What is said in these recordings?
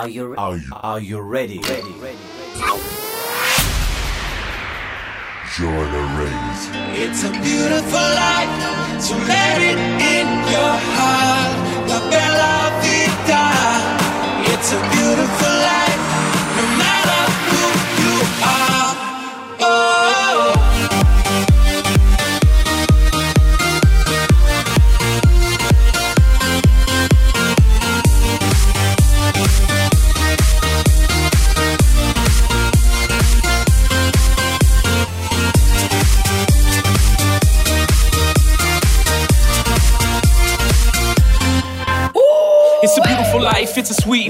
Are you are you, are you ready? Ready, ready, ready. Join the race. It's a beautiful life, so let it in your heart. La bella vita. It's a beautiful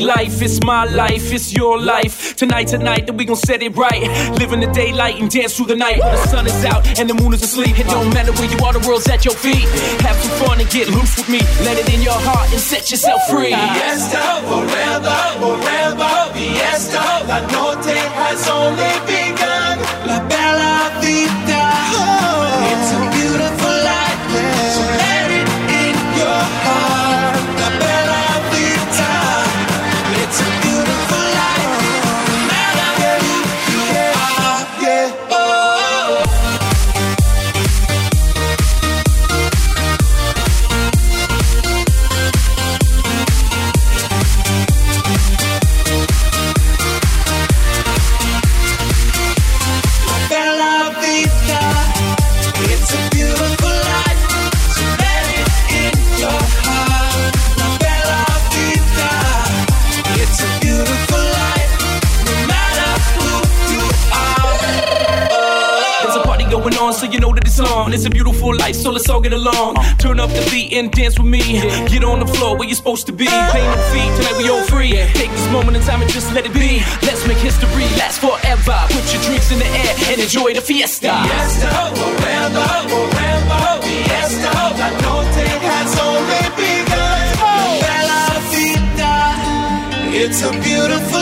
life, it's my life, it's your life. Tonight, tonight, that we gon' set it right. Live in the daylight and dance through the night. When the sun is out and the moon is asleep. It don't matter where you are, the world's at your feet. Have some fun and get loose with me. Let it in your heart and set yourself free. Fiesta, forever, forever, fiesta. La noche has only begun. La bella vita. Are. There's a party going on, so you know that it's on. It's a beautiful life, so let's all get along. Turn up the beat and dance with me. Get on the floor where you're supposed to be. Paying the fee, tonight we all free. Take this moment in time and just let it be. Let's make history last forever. Put your drinks in the air and enjoy the fiesta. Fiesta, forever, forever, fiesta. La noche has only begun. It's a beautiful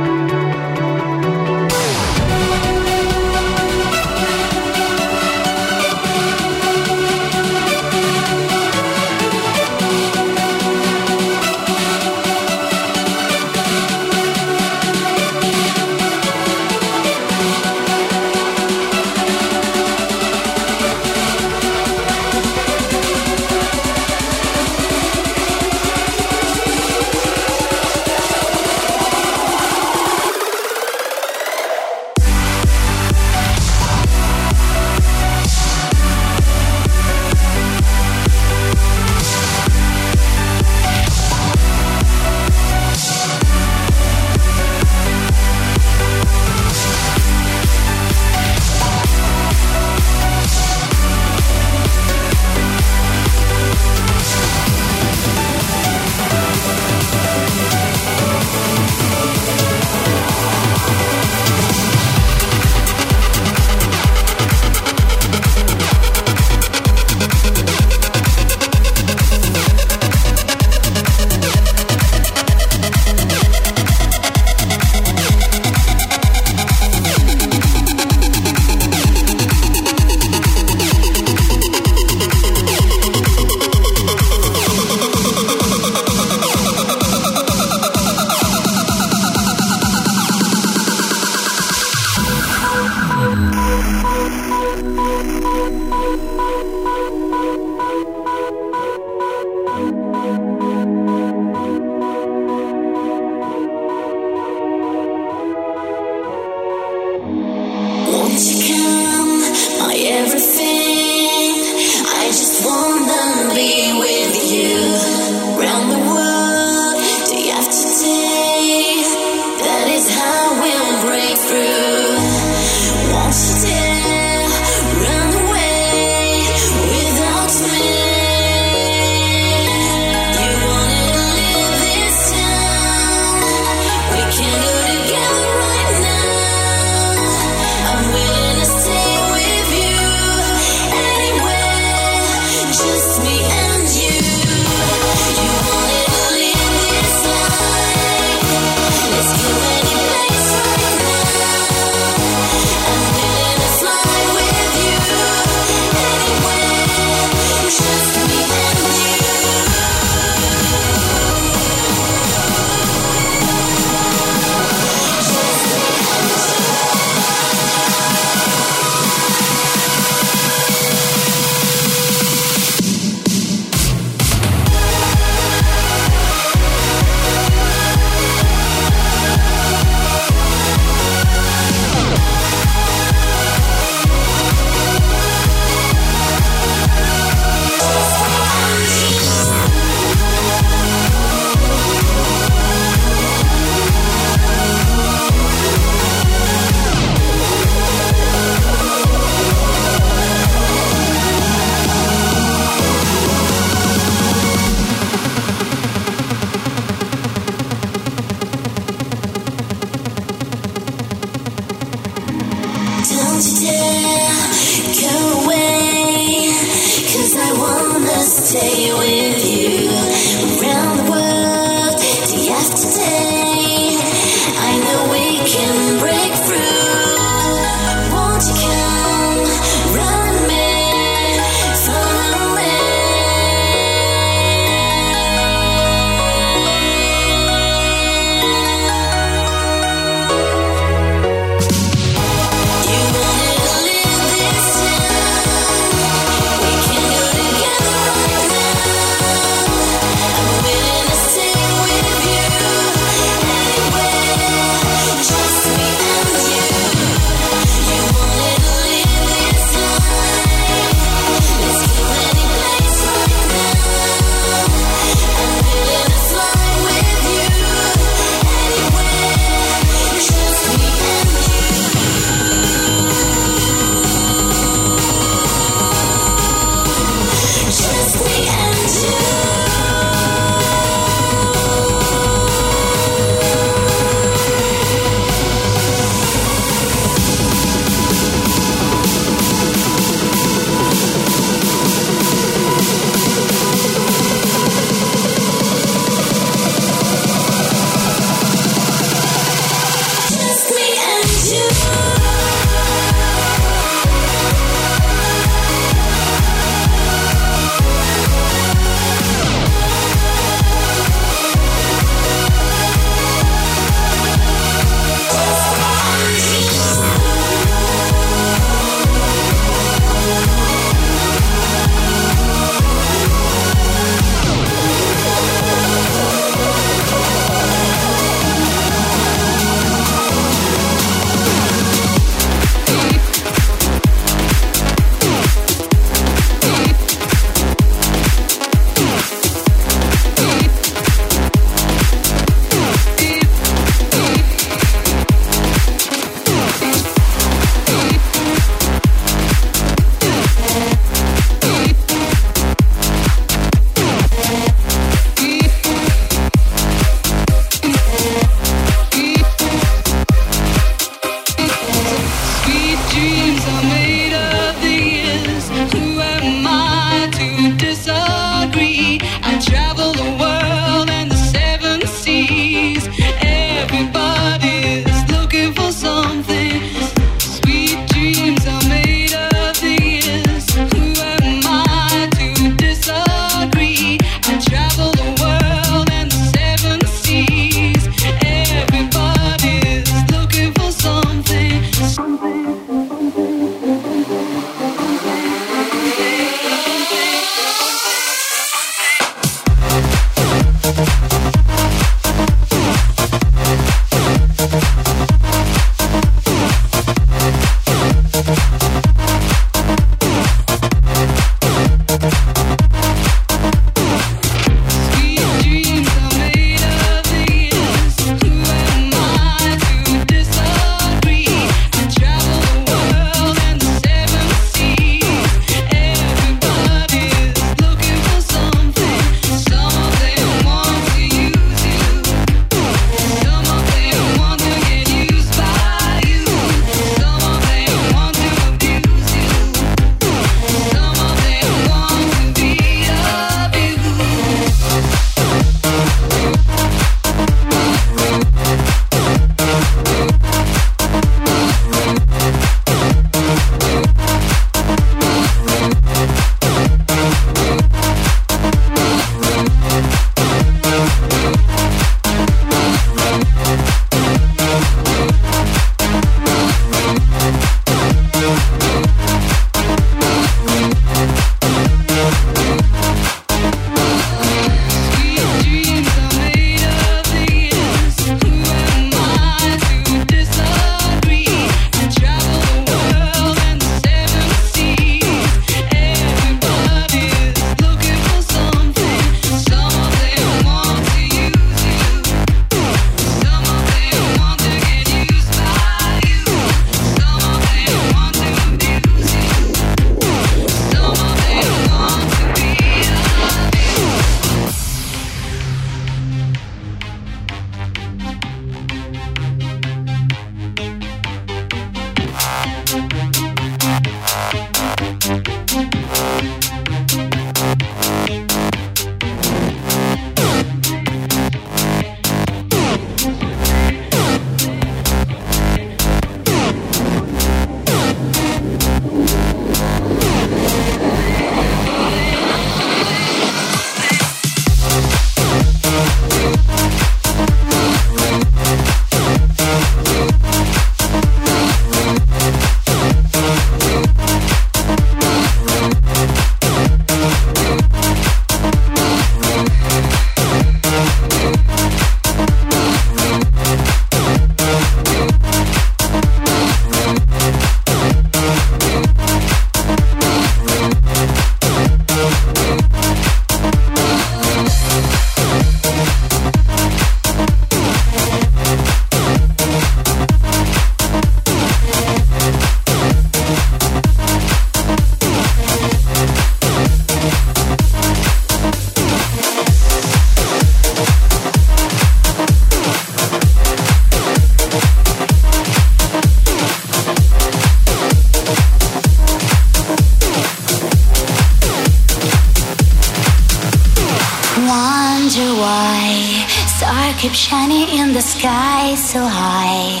keep shining in the sky so high.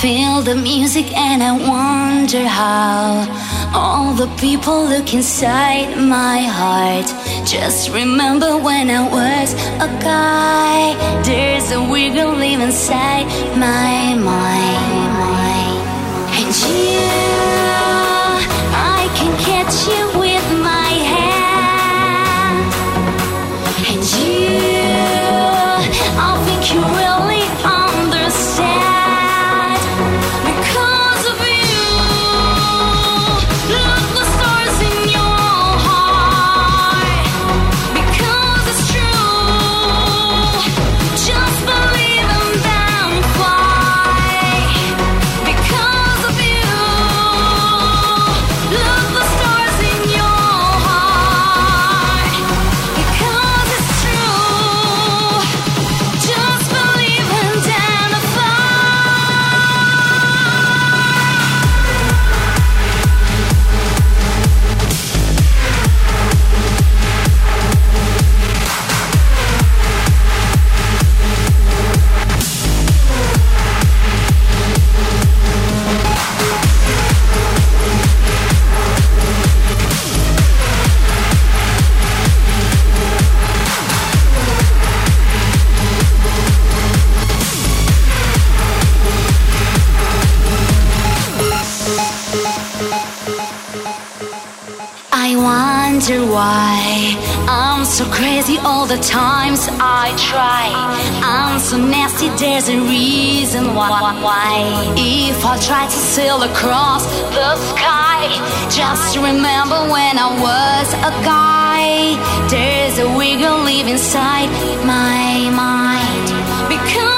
Feel the music and I wonder how all the people look inside my heart. Just remember when I was a guy. There's a wiggle inside my mind. And you, wonder why I'm so crazy all the times I try. I'm so nasty, there's a reason why. If I try to sail across the sky, just remember when I was a guy. There's a wiggle inside my mind because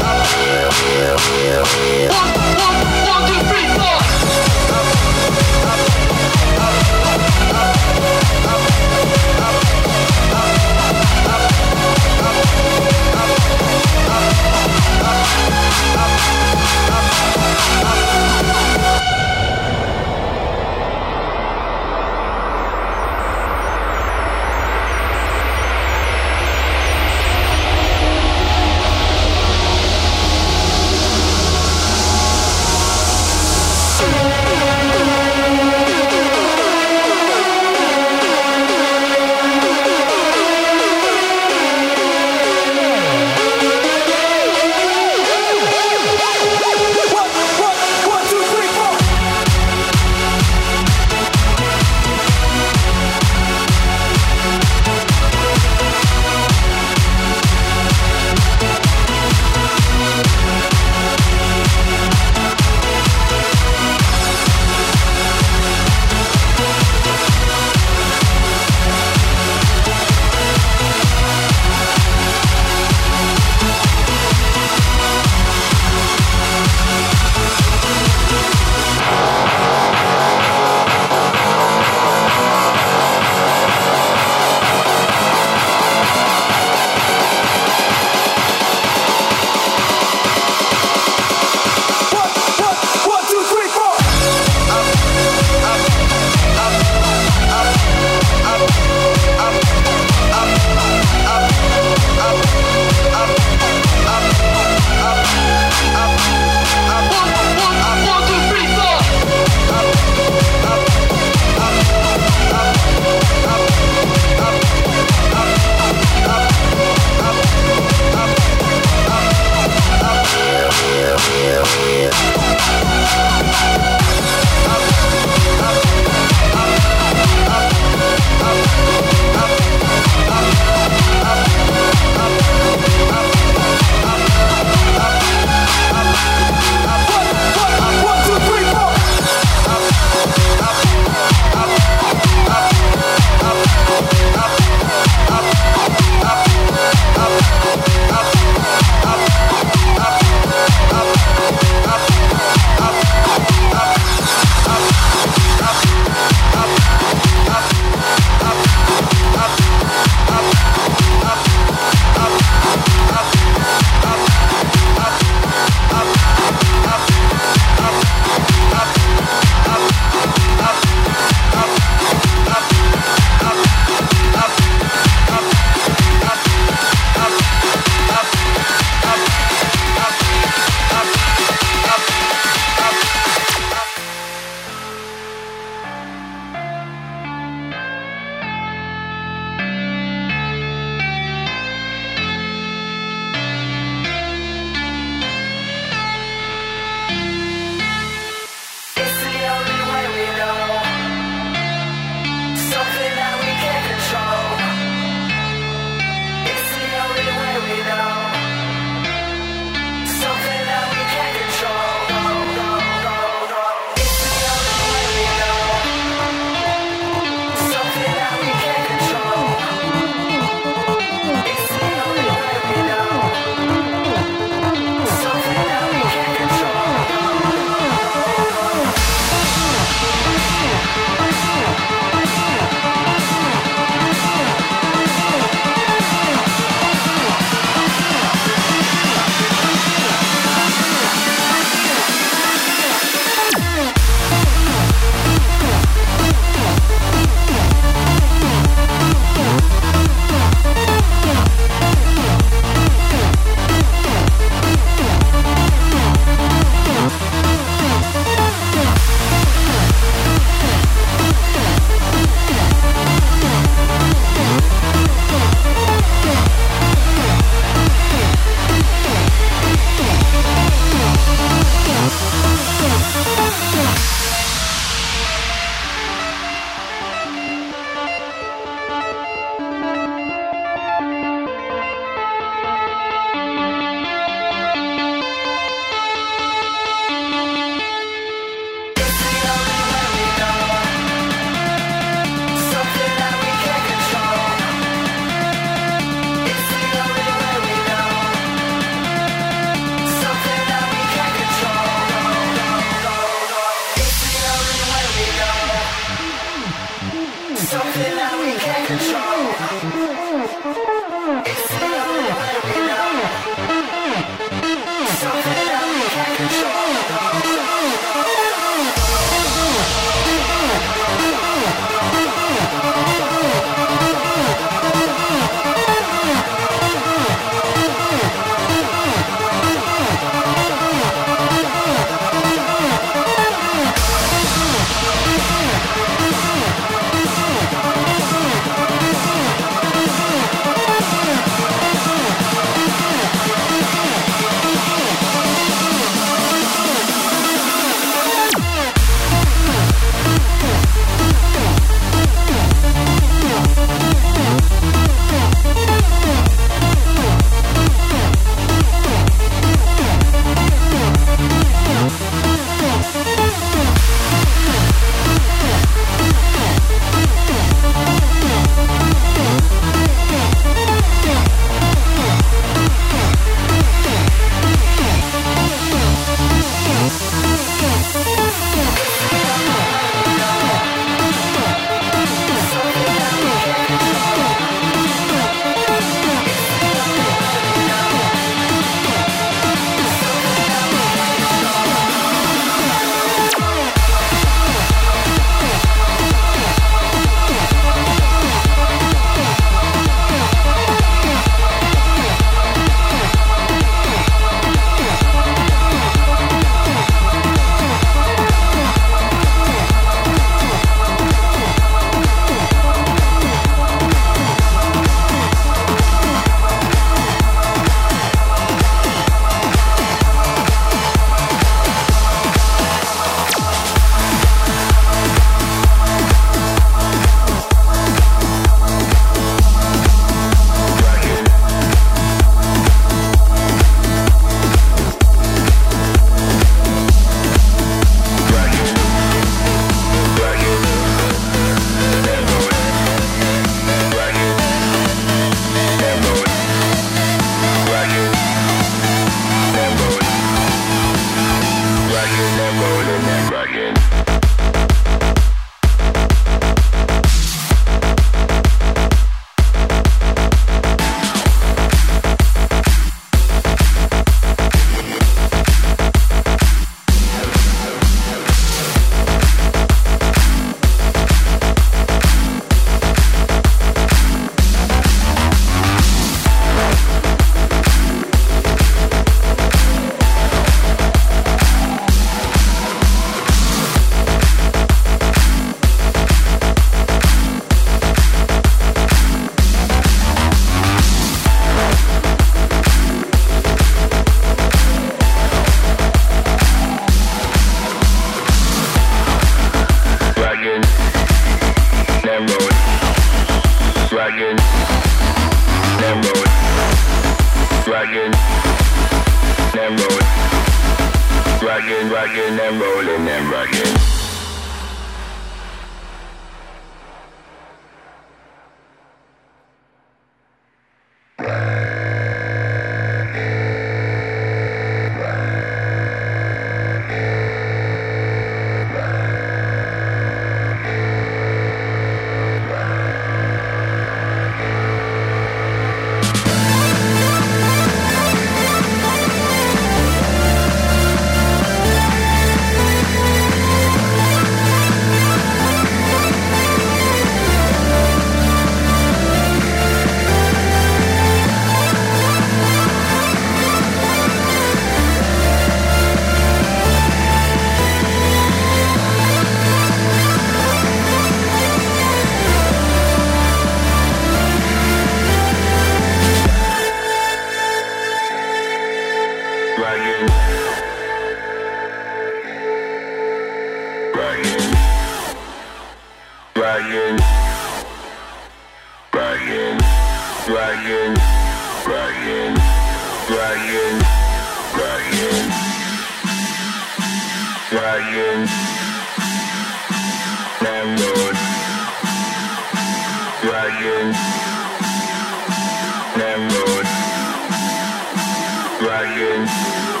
again.